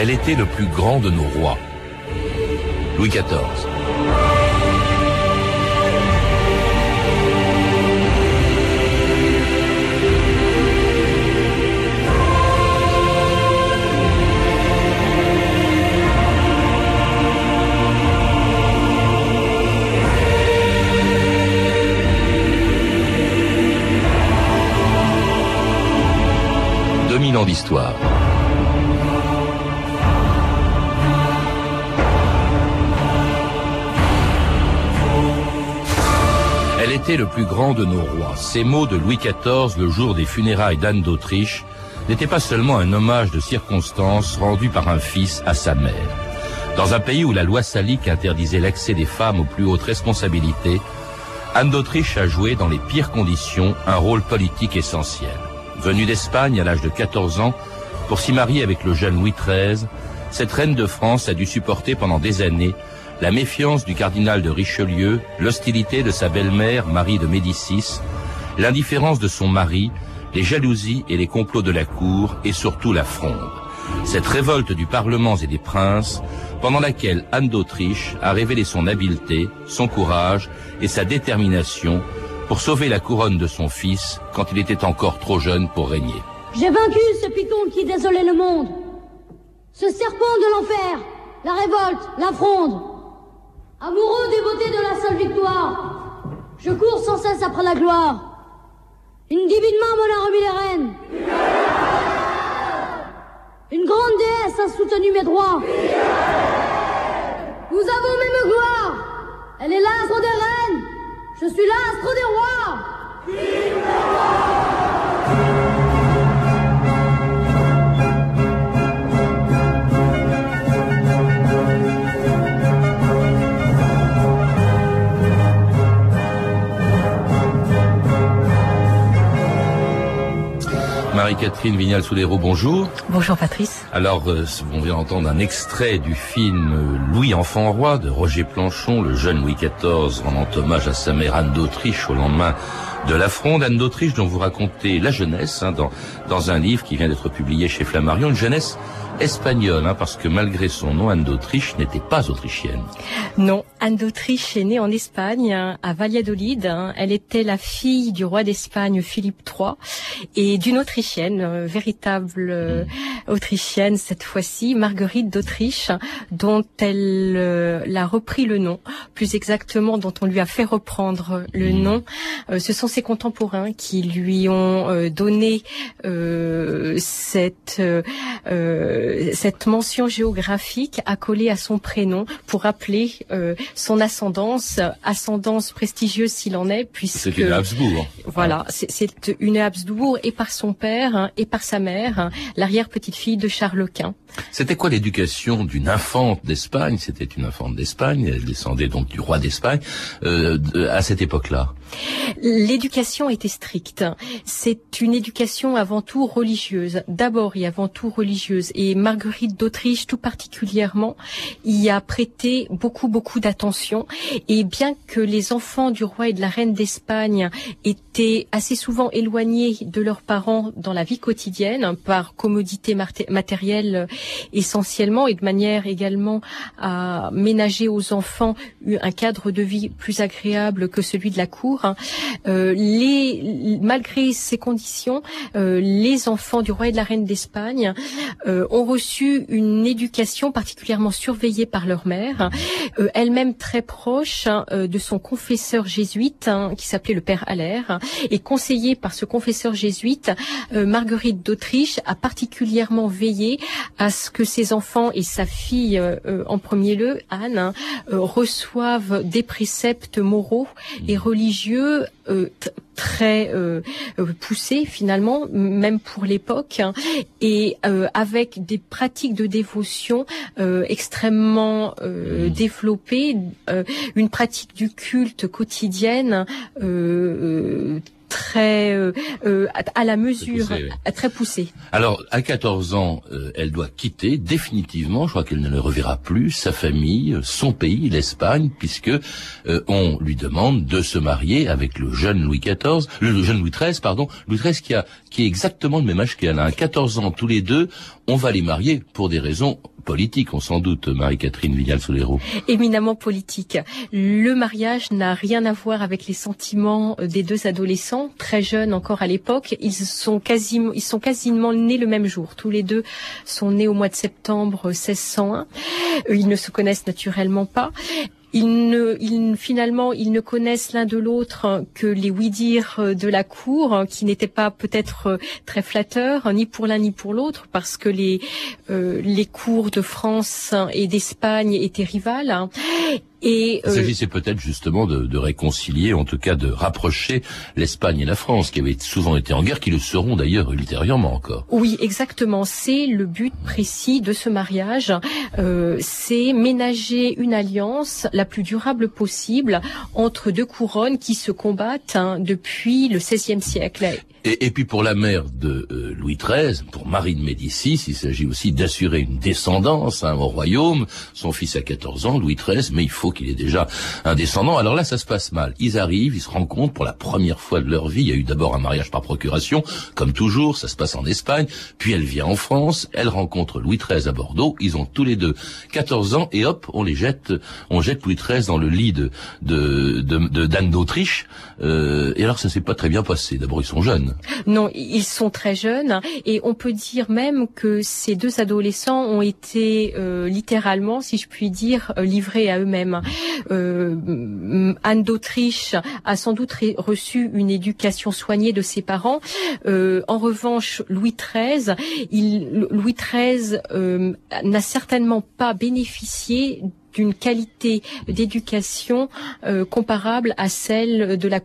Elle était le plus grand de nos rois. Louis XIV. ans d'histoire. Était le plus grand de nos rois. Ces mots de Louis XIV le jour des funérailles d'Anne d'Autriche n'étaient pas seulement un hommage de circonstance rendu par un fils à sa mère. Dans un pays où la loi salique interdisait l'accès des femmes aux plus hautes responsabilités, Anne d'Autriche a joué dans les pires conditions un rôle politique essentiel. Venue d'Espagne à l'âge de 14 ans pour s'y marier avec le jeune Louis XIII, cette reine de France a dû supporter pendant des années la méfiance du cardinal de Richelieu, l'hostilité de sa belle-mère Marie de Médicis, l'indifférence de son mari, les jalousies et les complots de la cour et surtout la fronde. Cette révolte du Parlement et des princes, pendant laquelle Anne d'Autriche a révélé son habileté, son courage et sa détermination pour sauver la couronne de son fils quand il était encore trop jeune pour régner. J'ai vaincu ce python qui désolait le monde, ce serpent de l'enfer, la révolte, la fronde. Amoureux des beautés de la seule victoire, je cours sans cesse après la gloire. Une divine main m'en a remis les rênes. Une grande déesse a soutenu mes droits. Nous avons même gloire. Elle est l'astre des reines. Je suis l'astre des rois Marie-Catherine Vignal-Soulero, bonjour. Bonjour Patrice. Alors, euh, on vient d'entendre un extrait du film euh, Louis Enfant Roi de Roger Planchon, le jeune Louis XIV rendant hommage à sa mère Anne d'Autriche au lendemain de la fronde. Anne d'Autriche dont vous racontez la jeunesse hein, dans, dans un livre qui vient d'être publié chez Flammarion, une jeunesse espagnole, hein, parce que malgré son nom, Anne d'Autriche n'était pas autrichienne. Non, Anne d'Autriche est née en Espagne, à Valladolid. Hein. Elle était la fille du roi d'Espagne Philippe III et d'une Autrichienne, euh, véritable euh. Autrichienne cette fois-ci, Marguerite d'Autriche, dont elle euh, l'a repris le nom, plus exactement dont on lui a fait reprendre le hmm. nom. ce sont ses contemporains qui lui ont donné cette cette mention géographique accolée à son prénom pour rappeler euh, son ascendance, ascendance prestigieuse s'il en est, puisque c'est une Habsbourg. Voilà, c'est une Habsbourg et par son père hein, et par sa mère, hein, l'arrière petite fille de Charles Quint. C'était quoi l'éducation d'une infante d'Espagne? C'était une infante d'Espagne, elle descendait donc du roi d'Espagne euh, à cette époque-là? L'éducation était stricte. C'est une éducation avant tout religieuse, d'abord et avant tout religieuse. Et Marguerite d'Autriche, tout particulièrement, y a prêté beaucoup beaucoup d'attention. Et bien que les enfants du roi et de la reine d'Espagne assez souvent éloignés de leurs parents dans la vie quotidienne par commodité matérielle essentiellement et de manière également à ménager aux enfants un cadre de vie plus agréable que celui de la cour. Hein. Euh, malgré ces conditions, euh, les enfants du roi et de la reine d'Espagne euh, ont reçu une éducation particulièrement surveillée par leur mère, elle-même très proche hein, de son confesseur jésuite hein, qui s'appelait le père Allaire et conseillée par ce confesseur jésuite, Marguerite d'Autriche a particulièrement veillé à ce que ses enfants et sa fille euh, euh, en premier lieu, Anne, hein, euh, reçoivent des préceptes moraux et mmh. religieux très poussés finalement, même pour l'époque, hein, et avec des pratiques de dévotion extrêmement mmh. développées, une pratique du culte quotidienne très euh, euh, à la mesure, très poussée. Alors, à 14 ans, euh, elle doit quitter définitivement, je crois qu'elle ne le reverra plus, sa famille, son pays, l'Espagne, puisque on lui demande de se marier avec le jeune Louis XIV, le, jeune Louis XIII, pardon, Louis XIII qui a qui est exactement le même âge qu'elle, a 14 ans tous les deux. On va les marier pour des raisons politique, on s'en doute, Marie-Catherine Vignal-Solero. Éminemment politique. Le mariage n'a rien à voir avec les sentiments des deux adolescents, très jeunes encore à l'époque. Ils sont quasiment, ils sont quasiment nés le même jour. Tous les deux sont nés au mois de septembre 1601. Ils ne se connaissent naturellement pas. Ils ne, finalement, ils ne connaissent l'un de l'autre que les oui-dire de la cour, qui n'étaient pas peut-être très flatteurs, ni pour l'un ni pour l'autre, parce que les, euh, les cours de France et d'Espagne étaient rivales. Et il s'agissait peut-être justement de, de, réconcilier, en tout cas de rapprocher l'Espagne et la France, qui avaient souvent été en guerre, qui le seront d'ailleurs ultérieurement encore. Oui, exactement. C'est le but précis de ce mariage. Euh, c'est ménager une alliance la plus durable possible entre deux couronnes qui se combattent hein, depuis le XVIe siècle. Et, et, puis pour la mère de euh, Louis XIII, pour Marie de Médicis, il s'agit aussi d'assurer une descendance hein, au royaume. Son fils a 14 ans, Louis XIII, mais il faut qu'il ait déjà un descendant. Alors là, ça se passe mal. Ils arrivent, ils se rencontrent pour la première fois de leur vie. Il y a eu d'abord un mariage par procuration, comme toujours, ça se passe en Espagne. Puis elle vient en France, elle rencontre Louis XIII à Bordeaux. Ils ont tous les deux 14 ans et hop, on les jette, on jette Louis XIII dans le lit de d'Anne d'Autriche. Euh, et alors ça s'est pas très bien passé. D'abord ils sont jeunes. Non, ils sont très jeunes et on peut dire même que ces deux adolescents ont été euh, littéralement, si je puis dire, euh, livrés à eux-mêmes. Euh, Anne d'Autriche a sans doute reçu une éducation soignée de ses parents. en revanche, Louis XIII, Louis XIII n'a certainement pas bénéficié d'une qualité d'éducation comparable à celle de la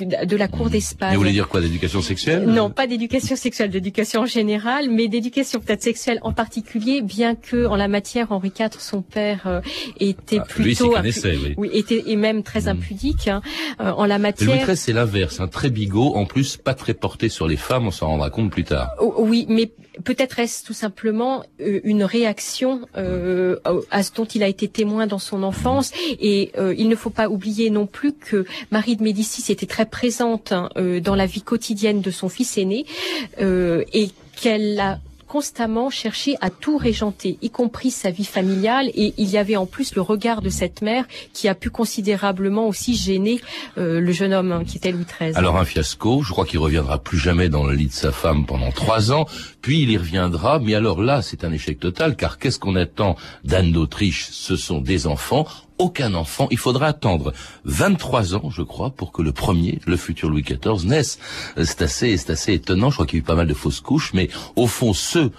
de la cour d'Espagne. Vous voulez dire quoi, d'éducation sexuelle Non, pas d'éducation sexuelle, d'éducation en général, mais d'éducation peut-être sexuelle en particulier, bien que en la matière, Henri IV, son père, euh, était ah, plutôt, lui, oui. oui. était et même très hmm. impudique hein, euh, en la matière. Louis XIII, c'est l'inverse, un très bigot, en plus pas très porté sur les femmes, on s'en rendra compte plus tard. Oh, oui, mais peut-être est-ce tout simplement euh, une réaction euh, à ce dont il a été témoin dans son enfance. Et euh, il ne faut pas oublier non plus que Marie de Médicis était très présente hein, dans la vie quotidienne de son fils aîné et qu'elle a constamment cherché à tout régenter, y compris sa vie familiale. Et il y avait en plus le regard de cette mère qui a pu considérablement aussi gêner euh, le jeune homme hein, qui était Louis XIII. Alors un fiasco, je crois qu'il reviendra plus jamais dans le lit de sa femme pendant trois ans, puis il y reviendra, mais alors là c'est un échec total, car qu'est-ce qu'on attend d'Anne d'Autriche? Ce sont des enfants aucun enfant. Il faudra attendre 23 ans, je crois, pour que le premier, le futur Louis XIV, naisse. Euh, c'est assez, c'est assez étonnant. Je crois qu'il y a eu pas mal de fausses couches, mais au fond, ceux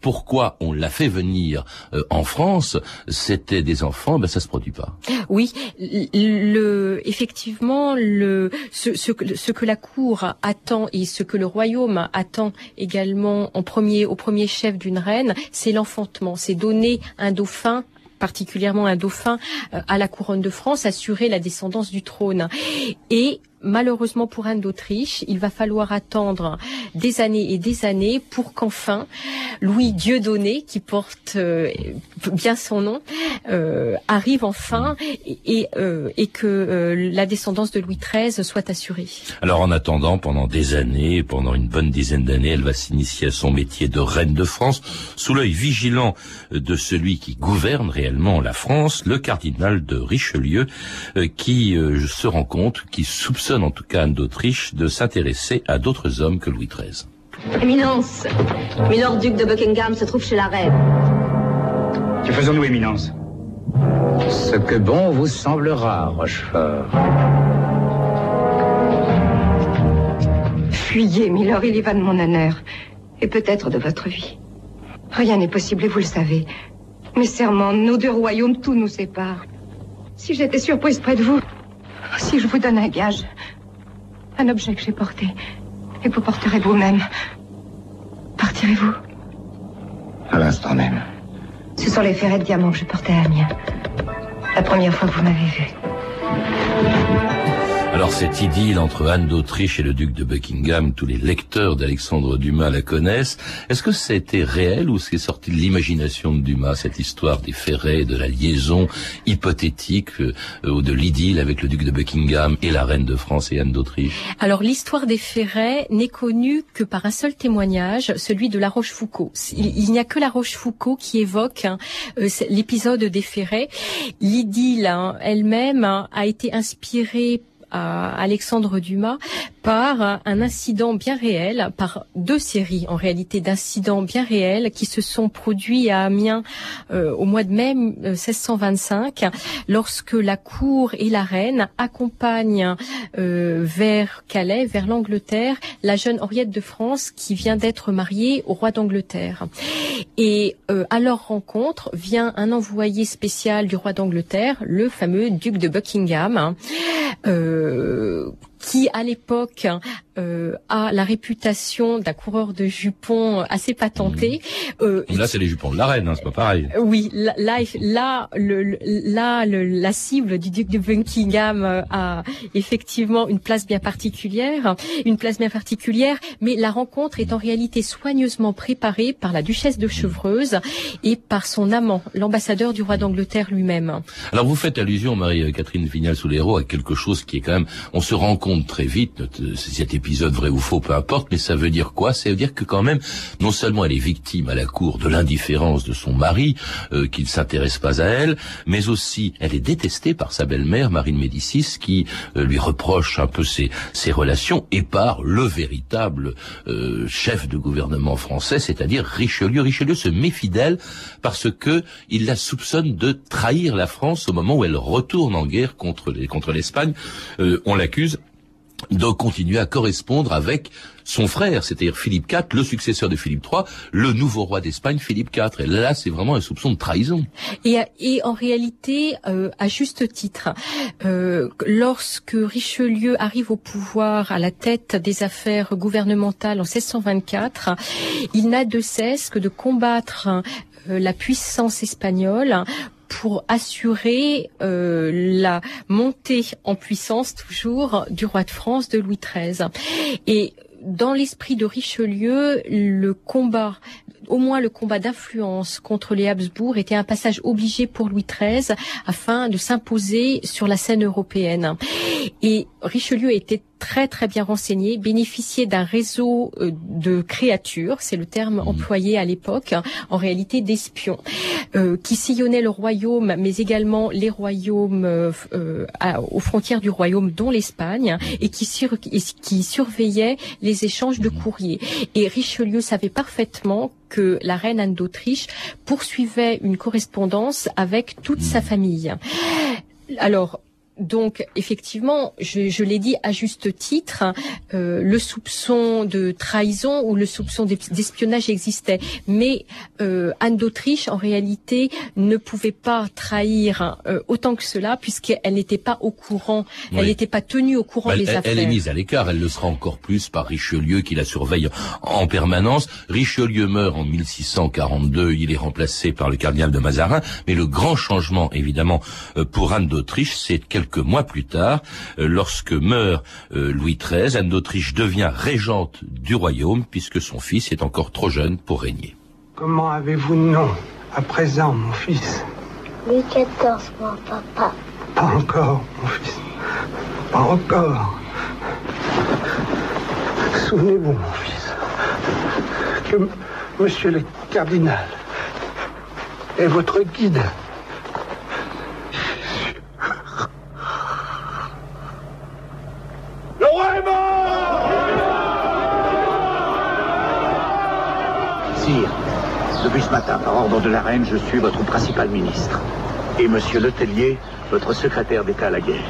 pourquoi on l'a fait venir euh, en France, c'était des enfants, ben ça se produit pas. Oui, le, effectivement, le, ce, ce, ce, que la cour attend et ce que le royaume attend également en premier, au premier chef d'une reine, c'est l'enfantement, c'est donner un dauphin particulièrement un dauphin euh, à la couronne de France, assurer la descendance du trône. Et malheureusement pour Anne d'Autriche, il va falloir attendre des années et des années pour qu'enfin Louis Dieudonné, qui porte euh, bien son nom, euh, arrive enfin et, euh, et que la descendance de Louis XIII soit assurée. Alors en attendant, pendant des années, pendant une bonne dizaine d'années, elle va s'initier à son métier de reine de France, sous l'œil vigilant de celui qui gouverne réellement la France, le cardinal de Richelieu, qui se rend compte, qui soupçonne en tout cas Anne d'Autriche de s'intéresser à d'autres hommes que Louis XIII. Éminence, Milord duc de Buckingham se trouve chez la reine. Que faisons-nous, Éminence? Ce que bon vous semblera, Rochefort. Fuyez, Milord, il y va de mon honneur. Et peut-être de votre vie. Rien n'est possible et vous le savez. Mes serments, nos deux royaumes, tout nous sépare. Si j'étais surprise près de vous, si je vous donne un gage, un objet que j'ai porté, et vous porterez vous-même, partirez-vous À l'instant même. Ce sont les ferrets de diamant que je portais à Amiens. La première fois que vous m'avez vu. Alors cette idylle entre Anne d'Autriche et le duc de Buckingham, tous les lecteurs d'Alexandre Dumas la connaissent. Est-ce que c'était réel ou c'est sorti de l'imagination de Dumas, cette histoire des ferrets, de la liaison hypothétique euh, de l'idylle avec le duc de Buckingham et la reine de France et Anne d'Autriche? Alors l'histoire des ferrets n'est connue que par un seul témoignage, celui de La Rochefoucauld. Il, n'y a que La Rochefoucauld qui évoque hein, euh, l'épisode des ferrets. L'idylle hein, elle-même hein, a été inspirée à Alexandre Dumas par un incident bien réel, par deux séries en réalité d'incidents bien réels qui se sont produits à Amiens euh, au mois de mai 1625, euh, lorsque la cour et la reine accompagnent euh, vers Calais, vers l'Angleterre, la jeune Henriette de France qui vient d'être mariée au roi d'Angleterre. Et à leur rencontre vient un envoyé spécial du roi d'Angleterre, le fameux duc de Buckingham. Euh, qui à l'époque euh, a la réputation d'un coureur de jupons assez patenté. Mmh. Euh, là, c'est les jupons de la reine, hein, c'est pas pareil. Oui, là, là, le, là, la cible du duc de Buckingham euh, a effectivement une place bien particulière, une place bien particulière, mais la rencontre est en réalité soigneusement préparée par la duchesse de Chevreuse et par son amant, l'ambassadeur du roi d'Angleterre lui-même. Alors vous faites allusion, Marie-Catherine Vignal-Soulero, à quelque chose qui est quand même, on se rend compte très vite, cet épisode vrai ou faux, peu importe, mais ça veut dire quoi? Ça veut dire que quand même, non seulement elle est victime à la cour de l'indifférence de son mari, euh, qui ne s'intéresse pas à elle, mais aussi elle est détestée par sa belle-mère, Marine Médicis, qui euh, lui reproche un peu ses, ses relations, et par le véritable euh, chef de gouvernement français, c'est-à-dire Richelieu. Richelieu se méfie d'elle parce que il la soupçonne de trahir la France au moment où elle retourne en guerre contre les, contre l'Espagne. on l'accuse de continuer à correspondre avec son frère, c'est-à-dire Philippe IV, le successeur de Philippe III, le nouveau roi d'Espagne, Philippe IV. Et là, c'est vraiment un soupçon de trahison. Et, en réalité, euh, à juste titre, euh, lorsque Richelieu arrive au pouvoir à la tête des affaires gouvernementales en 1624, il n'a de cesse que de combattre euh, la puissance espagnole pour assurer euh, la montée en puissance toujours du roi de France de Louis XIII. Et dans l'esprit de Richelieu, le combat au moins le combat d'influence contre les Habsbourg était un passage obligé pour Louis XIII afin de s'imposer sur la scène européenne. Et Richelieu était très très bien renseigné, bénéficiait d'un réseau euh, de créatures, c'est le terme mmh. employé à l'époque, en réalité d'espions, euh, qui sillonnaient le royaume, mais également les royaumes euh, aux frontières du royaume, dont l'Espagne, et qui, qui surveillaient les échanges de mmh. courriers. Et Richelieu savait parfaitement que la reine Anne d'Autriche poursuivait une correspondance avec toute sa famille. Alors, donc effectivement, je, l'ai dit à juste titre, euh, le soupçon de trahison ou le soupçon d'espionnage existait, mais euh, Anne d'Autriche en réalité ne pouvait pas trahir euh, autant que cela puisqu'elle n'était pas au courant, elle n'était pas tenue au courant des affaires. Elle est mise à l'écart, elle le sera encore plus par Richelieu qui la surveille en permanence. Richelieu meurt en 1642, il est remplacé par le cardinal de Mazarin, mais le grand changement évidemment pour Anne d'Autriche, c'est quelques mois plus tard, euh, lorsque meurt euh, Louis XIII, Anne d'Autriche devient régente du royaume puisque son fils est encore trop jeune pour régner. Comment avez-vous nom à présent, mon fils Louis XIV, mon papa. Pas encore, mon fils. Pas encore. Souvenez-vous, mon fils, que monsieur le cardinal est votre guide Depuis ce matin, par ordre de la reine, je suis votre principal ministre. Et monsieur Letellier, votre secrétaire d'État à la guerre.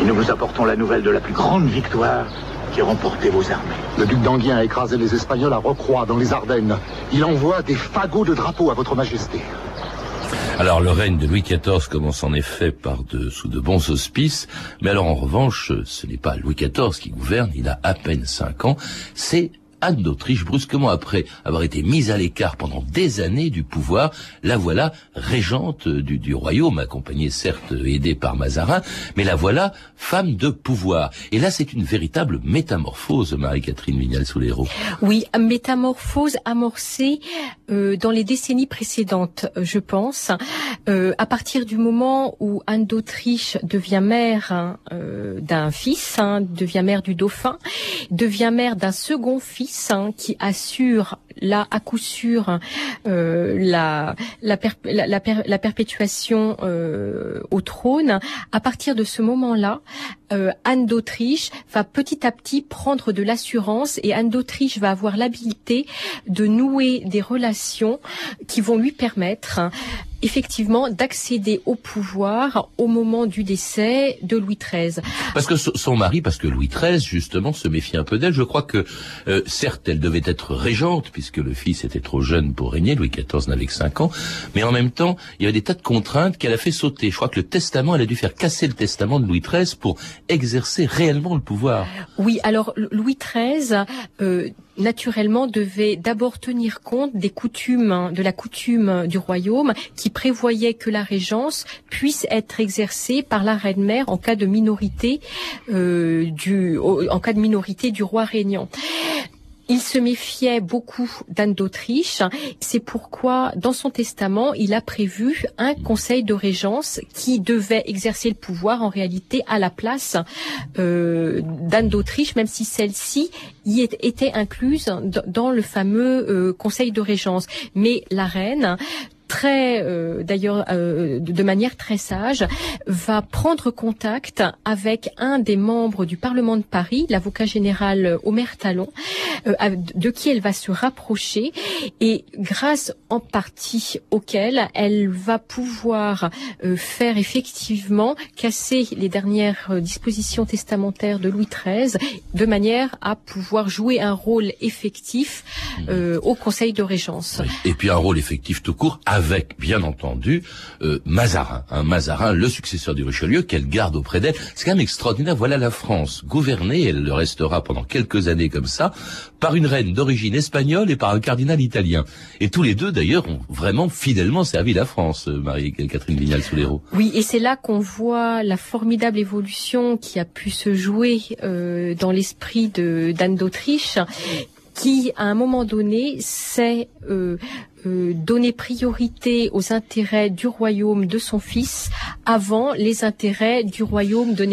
Et nous vous apportons la nouvelle de la plus grande victoire qui remporté vos armées. Le duc d'Anguien a écrasé les Espagnols à Rocroi, dans les Ardennes. Il envoie des fagots de drapeaux à votre majesté. Alors le règne de Louis XIV commence en effet par de, sous de bons auspices, mais alors en revanche, ce n'est pas Louis XIV qui gouverne, il a à peine cinq ans, c'est Anne d'Autriche, brusquement après avoir été mise à l'écart pendant des années du pouvoir, la voilà régente du, du royaume, accompagnée certes aidée par Mazarin, mais la voilà femme de pouvoir. Et là, c'est une véritable métamorphose, Marie-Catherine Vignal-Soulero. Oui, métamorphose amorcée euh, dans les décennies précédentes, je pense, euh, à partir du moment où Anne d'Autriche devient mère hein, euh, d'un fils, hein, devient mère du dauphin, devient mère d'un second fils qui assure là à coup sûr euh, la, la, la, la, perpétuation euh, au trône. À partir de ce moment-là, euh, Anne d'Autriche va petit à petit prendre de l'assurance et Anne d'Autriche va avoir l'habilité de nouer des relations qui vont lui permettre effectivement d'accéder au pouvoir au moment du décès de Louis XIII. Parce que son mari, parce que Louis XIII justement se méfie un peu d'elle. Je crois que euh, certes elle devait être régente puisque le fils était trop jeune pour régner. Louis XIV n'avait que cinq ans, mais en même temps il y avait des tas de contraintes qu'elle a fait sauter. Je crois que le testament, elle a dû faire casser le testament de Louis XIII pour exercer réellement le pouvoir. Oui, alors Louis XIII. Euh, naturellement devait d'abord tenir compte des coutumes, de la coutume du royaume qui prévoyait que la régence puisse être exercée par la reine-mère en cas de minorité euh, du, en cas de minorité du roi régnant. Il se méfiait beaucoup d'Anne d'Autriche. C'est pourquoi, dans son testament, il a prévu un conseil de régence qui devait exercer le pouvoir en réalité à la place euh, d'Anne d'Autriche, même si celle-ci y était incluse dans le fameux euh, conseil de régence. Mais la reine très, euh, d'ailleurs, euh, de manière très sage, va prendre contact avec un des membres du Parlement de Paris, l'avocat général Omer Talon, euh, de qui elle va se rapprocher et grâce en partie auquel elle va pouvoir faire effectivement casser les dernières dispositions testamentaires de Louis XIII de manière à pouvoir jouer un rôle effectif mmh. au Conseil de Régence. Et puis un rôle effectif tout court avec, bien entendu, euh, Mazarin. Un Mazarin, le successeur du Richelieu, qu'elle garde auprès d'elle. C'est quand même extraordinaire. Voilà la France gouvernée, elle le restera pendant quelques années comme ça, par une reine d'origine espagnole et par un cardinal italien. Et tous les deux, d'ailleurs, ont vraiment fidèlement servi la France, euh, Marie-Catherine Vignal-Soulero. Oui, et c'est là qu'on voit la formidable évolution qui a pu se jouer euh, dans l'esprit d'Anne d'Autriche qui, à un moment donné, s'est euh, euh, donner priorité aux intérêts du royaume de son fils avant les intérêts du royaume de,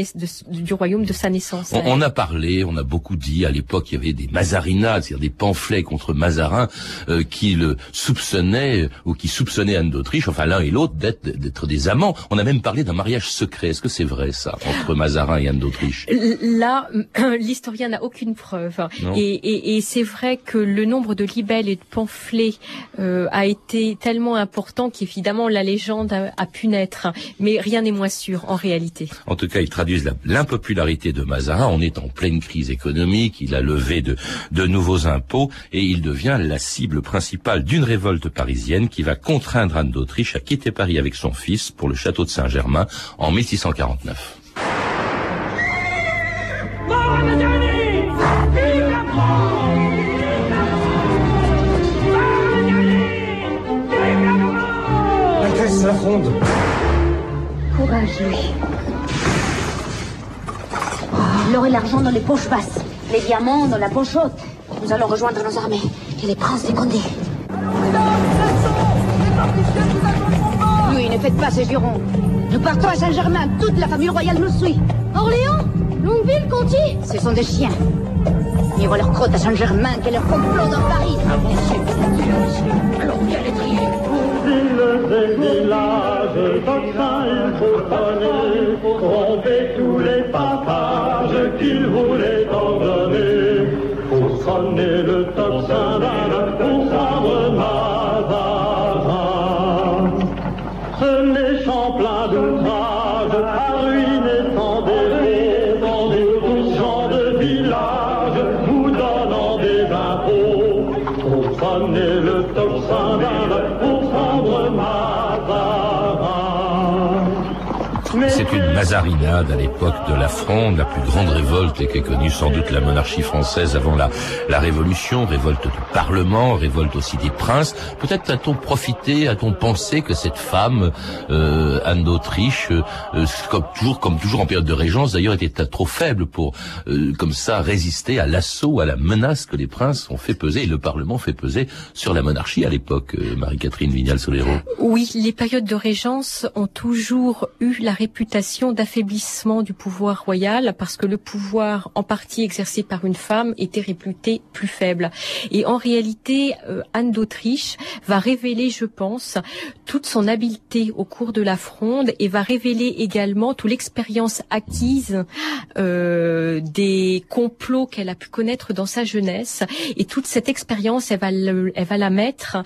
du royaume de sa naissance. On, a parlé, on a beaucoup dit à l'époque il y avait des mazarinades, c'est-à-dire des pamphlets contre Mazarin euh, qui le soupçonnaient ou qui soupçonnaient Anne d'Autriche, enfin l'un et l'autre d'être des amants. On a même parlé d'un mariage secret. Est-ce que c'est vrai ça entre Mazarin et Anne d'Autriche? Là, l'historien n'a aucune preuve. Et, et, et c'est vrai que le nombre de libelles et de pamphlets euh, euh, a été tellement important qu'évidemment la légende a, pu naître. Mais rien n'est moins sûr en réalité. En tout cas, ils traduisent l'impopularité de Mazarin. On est en pleine crise économique. Il a levé de, de nouveaux impôts et il devient la cible principale d'une révolte parisienne qui va contraindre Anne d'Autriche à quitter Paris avec son fils pour le château de Saint-Germain en 1649. Courage, lui. L'or et l'argent dans les poches basses, les diamants dans la poche haute. Nous allons rejoindre nos armées et les princes des Condés. Oui, ne faites pas ces jurons. Nous partons à Saint-Germain. Toute la famille royale nous suit. Orléans Longueville Conti Ce sont des chiens. Ils vont leur crotte à Saint-Germain, qu'elle leur complot dans Paris. Ah, Alors, bien les trier villes et villages, tocsin il faut donner, tromper tous les papages qu'il voulait en donner. Pour sonner le tocsin d'un pour prendre Mazarin. Ce méchant plein d'ouvrage, le C'est une mazarinade à l'époque de la Fronde, la plus grande révolte qu'ait connue sans doute la monarchie française avant la, la Révolution, révolte du Parlement, révolte aussi des princes. Peut-être a-t-on profité, a-t-on pensé que cette femme, euh, Anne d'Autriche, euh, comme toujours, comme toujours en période de régence, d'ailleurs, était trop faible pour, euh, comme ça, résister à l'assaut, à la menace que les princes ont fait peser et le Parlement fait peser sur la monarchie à l'époque, euh, Marie-Catherine Vignal-Solero. Oui, les périodes de régence ont toujours eu la réputation d'affaiblissement du pouvoir royal parce que le pouvoir en partie exercé par une femme était réputé plus faible. Et en réalité, euh, Anne d'Autriche va révéler, je pense, toute son habileté au cours de la fronde et va révéler également toute l'expérience acquise euh, des complots qu'elle a pu connaître dans sa jeunesse. Et toute cette expérience, elle va, elle va la mettre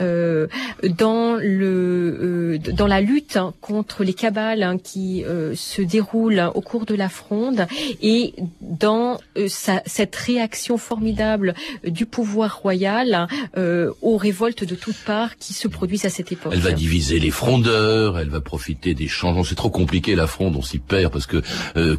euh, dans le euh, dans la lutte contre les cabales hein, qui euh, se déroulent au cours de la fronde et dans euh, sa, cette réaction formidable du pouvoir royal aux révoltes de toutes parts qui se produisent à cette époque. Elle va diviser les frondeurs, elle va profiter des changements. C'est trop compliqué la fronde, on s'y perd parce que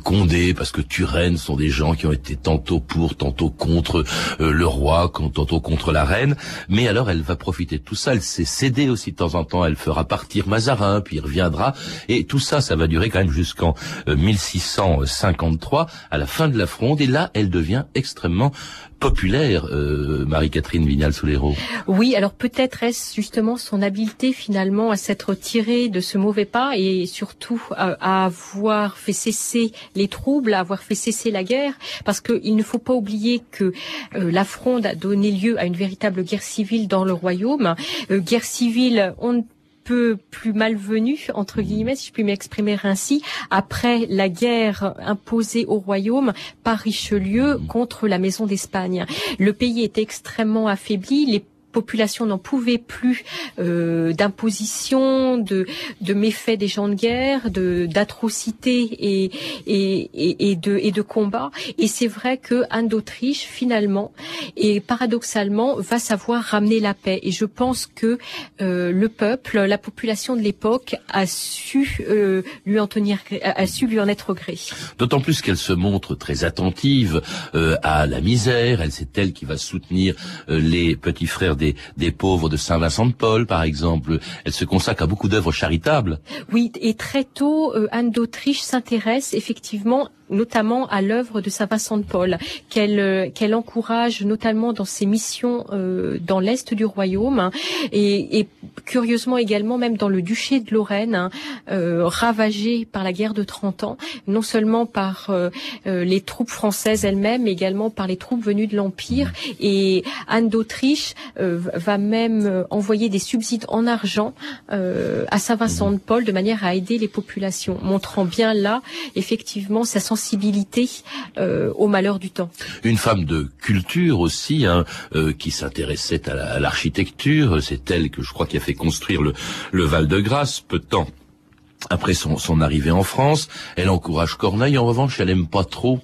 Condé, parce que Turenne sont des gens qui ont été tantôt pour, tantôt contre le roi, tantôt contre la reine. Mais alors elle va profiter de tout ça. Elle s'est cédée aussi de temps en temps. Elle fera partir Mazarin, puis il reviendra. Et tout ça, ça durer quand même jusqu'en 1653, euh, à la fin de la Fronde. Et là, elle devient extrêmement populaire, euh, Marie-Catherine Vignal-Solero. Oui, alors peut-être est-ce justement son habileté finalement à s'être tirée de ce mauvais pas et surtout à, avoir fait cesser les troubles, à avoir fait cesser la guerre, parce qu'il ne faut pas oublier que euh, la Fronde a donné lieu à une véritable guerre civile dans le royaume. guerre civile, on peu plus malvenu, entre guillemets, si je puis m'exprimer ainsi, après la guerre imposée au royaume par Richelieu contre la maison d'Espagne. Le pays est extrêmement affaibli, les population n'en pouvait plus euh, d'imposition, de, de méfaits des gens de guerre, de d'atrocités et, et, et, de et de combats. Et c'est vrai que Anne d'Autriche finalement et paradoxalement va savoir ramener la paix. Et je pense que euh, le peuple, la population de l'époque a su euh, lui en tenir, a su lui en être gré. D'autant plus qu'elle se montre très attentive euh, à la misère. Elle c'est elle qui va soutenir euh, les petits frères des, pauvres de Saint-Vincent de Paul, par exemple. Elle se consacre à beaucoup d'œuvres charitables. Oui, et très tôt, euh, Anne d'Autriche s'intéresse effectivement notamment à l'œuvre de Saint Vincent de Paul, qu'elle euh, qu'elle encourage notamment dans ses missions euh, dans l'est du royaume hein, et, et, curieusement également même dans le duché de Lorraine, hein, euh, ravagé par la guerre de 30 ans, non seulement par euh, les troupes françaises elles-mêmes, mais également par les troupes venues de l'Empire. Et Anne d'Autriche va même envoyer des subsides en argent à Saint Vincent de Paul de manière à aider les populations, montrant bien là effectivement sa sensibilité sensibilité euh, du temps. Une femme de culture aussi, hein, euh, qui s'intéressait à l'architecture. C'est elle que je crois qui a fait construire le, le Val-de-Grâce peu de temps après son, son arrivée en France. Elle encourage Corneille. En revanche, elle aime pas trop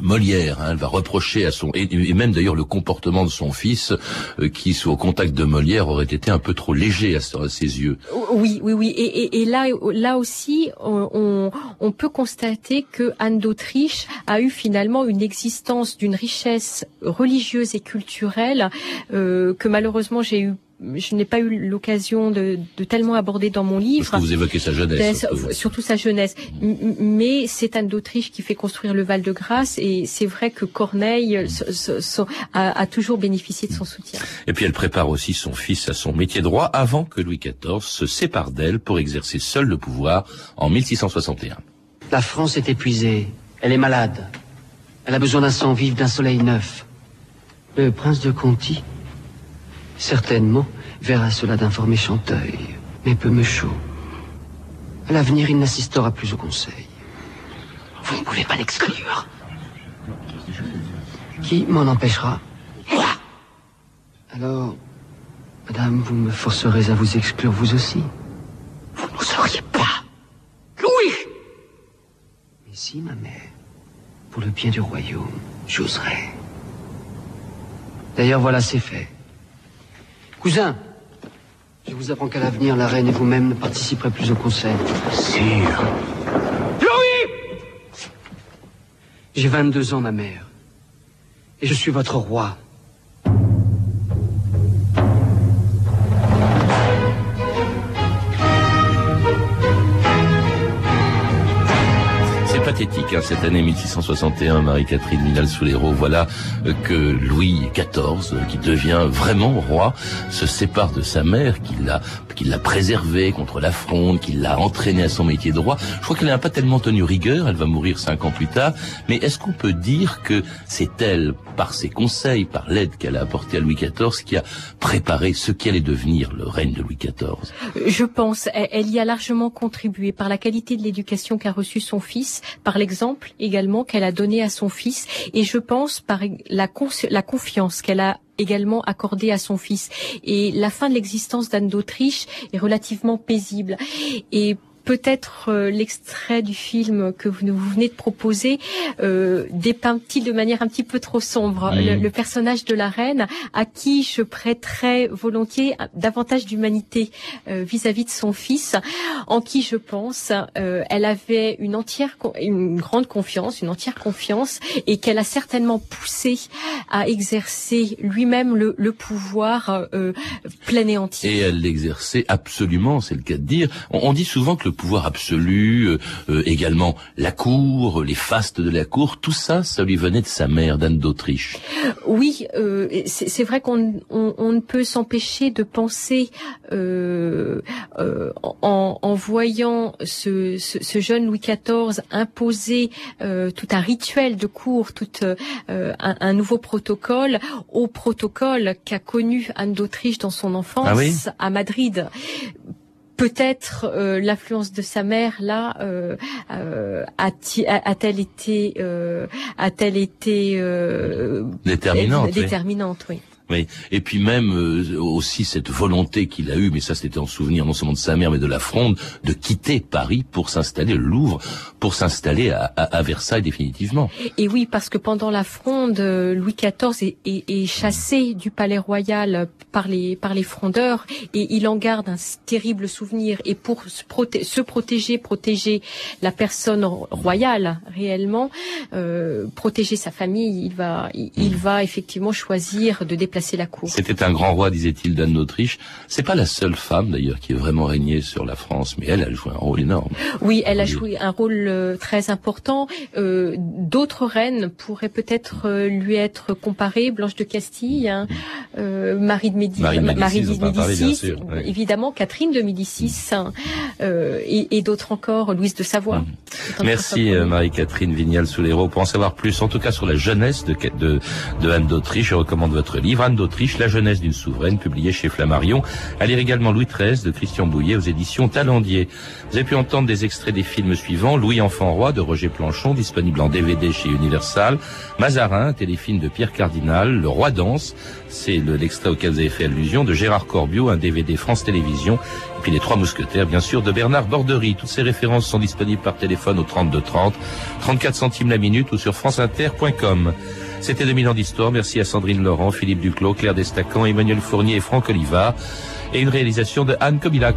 Molière, hein, elle va reprocher à son et, même d'ailleurs le comportement de son fils euh, qui au contact de Molière aurait été un peu trop léger à, ses yeux. Oui, oui, oui. Et, là, là aussi, on, on, peut constater que Anne d'Autriche a eu finalement une existence d'une richesse religieuse et culturelle euh, que malheureusement j'ai eu je n'ai pas eu l'occasion de, de, tellement aborder dans mon livre. Parce que vous évoquez sa jeunesse. Surtout, sa jeunesse. Mais c'est Anne d'Autriche qui fait construire le Val-de-Grâce et c'est vrai que Corneille a, a, toujours bénéficié de son soutien. Et puis elle prépare aussi son fils à son métier droit avant que Louis XIV se sépare d'elle pour exercer seul le pouvoir en 1661. La France est épuisée. Elle est malade. Elle a besoin d'un sang vif, d'un soleil neuf. Le prince de Conti certainement, verra cela d'un fort méchant œil, mais peu me chaud. À l'avenir, il n'assistera plus au conseil. Vous ne pouvez pas l'exclure. Qui m'en empêchera? Moi Alors, madame, vous me forcerez à vous exclure vous aussi? Vous n'oseriez pas. Louis Mais si, ma mère, pour le bien du royaume, j'oserais. D'ailleurs, voilà, c'est fait. Cousin, Je vous apprends qu'à l'avenir, la reine et vous-même ne participerez plus au conseil. Sire. Louis J'ai 22 ans, ma mère. Et je suis votre roi. Hein, cette année 1661, Marie-Catherine Minal-Soulero. Voilà euh, que Louis XIV, euh, qui devient vraiment roi, se sépare de sa mère, qui l'a qui l'a préservé contre la fronde, qui l'a entraîné à son métier de roi. Je crois qu'elle n'a pas tellement tenu rigueur, elle va mourir cinq ans plus tard, mais est-ce qu'on peut dire que c'est elle, par ses conseils, par l'aide qu'elle a apportée à Louis XIV, qui a préparé ce qui allait devenir le règne de Louis XIV Je pense, elle y a largement contribué par la qualité de l'éducation qu'a reçue son fils, par l'exemple également qu'elle a donné à son fils et je pense par la, confiance qu'elle a également accordée à son fils. Et la fin de l'existence d'Anne d'Autriche est relativement paisible. Et peut-être euh, l'extrait du film que vous, vous venez de proposer euh, dépeint-il de manière un petit peu trop sombre mm. le, personnage de la reine à qui je prêterais volontiers davantage d'humanité euh, vis-à-vis de son fils, en qui je pense euh, elle avait une entière, une grande confiance, une entière confiance, et qu'elle a certainement poussé à exercer lui-même le, le, pouvoir plein et entier. Et elle l'exerçait absolument, c'est le cas de dire. On, on dit souvent que le pouvoir absolu, euh, euh, également la cour, les fastes de la cour, tout ça, ça lui venait de sa mère, d'Anne d'Autriche. Oui, euh, c'est vrai qu'on on, ne peut s'empêcher de penser en, en, voyant ce, ce, jeune Louis XIV imposer tout un rituel de cour, tout un, un, nouveau protocole au protocole qu'a connu Anne d'Autriche dans son enfance ah à Madrid peut-être euh, l'influence de sa mère là euh, euh, a-t-elle été a-t-elle été déterminante déterminante oui. Oui. Et puis même euh, aussi cette volonté qu'il a eue, mais ça c'était en souvenir non seulement de sa mère mais de la Fronde, de quitter Paris pour s'installer, le Louvre, pour s'installer à, à, Versailles définitivement. Et oui, parce que pendant la Fronde, euh, Louis XIV est, est, est, chassé du palais royal par les par les frondeurs et il en garde un terrible souvenir. Et pour se, se protéger, protéger la personne royale réellement, euh, protéger sa famille, il va il, il va effectivement choisir de déplacer c'était un grand roi, disait-il, d'Anne d'Autriche. C'est pas la seule femme, d'ailleurs, qui ait vraiment régné sur la France, mais elle, a joué un rôle énorme. Oui, elle a joué un rôle euh, très important. Euh, D'autres reines pourraient peut-être euh, lui être comparées. Blanche de Castille, hein, euh, Marie de Médicis, Marie de Médicis, évidemment, Catherine de Médicis, hein, euh, et, et d'autres encore, Louise de Savoie. Mmh. Merci Marie-Catherine Vignal-Soulero. Pour en savoir plus, en tout cas sur la jeunesse de, de, de Anne d'Autriche, je recommande votre livre d'Autriche, La jeunesse d'une souveraine, publié chez Flammarion. À lire également Louis XIII de Christian Bouillet aux éditions Talendier. Vous avez pu entendre des extraits des films suivants. Louis Enfant Roi de Roger Planchon, disponible en DVD chez Universal. Mazarin, téléfilm de Pierre Cardinal. Le Roi danse, c'est l'extrait auquel vous avez fait allusion, de Gérard Corbiot, un DVD France Télévisions. Et puis Les Trois Mousquetaires, bien sûr, de Bernard Bordery. Toutes ces références sont disponibles par téléphone au 32 30, 34 centimes la minute ou sur franceinter.com. C'était 2000 ans d'histoire. Merci à Sandrine Laurent, Philippe Duclos, Claire Destacan, Emmanuel Fournier et Franck Olivard. Et une réalisation de Anne Kobilac.